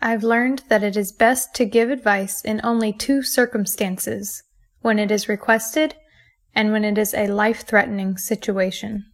I've learned that it is best to give advice in only two circumstances when it is requested and when it is a life threatening situation.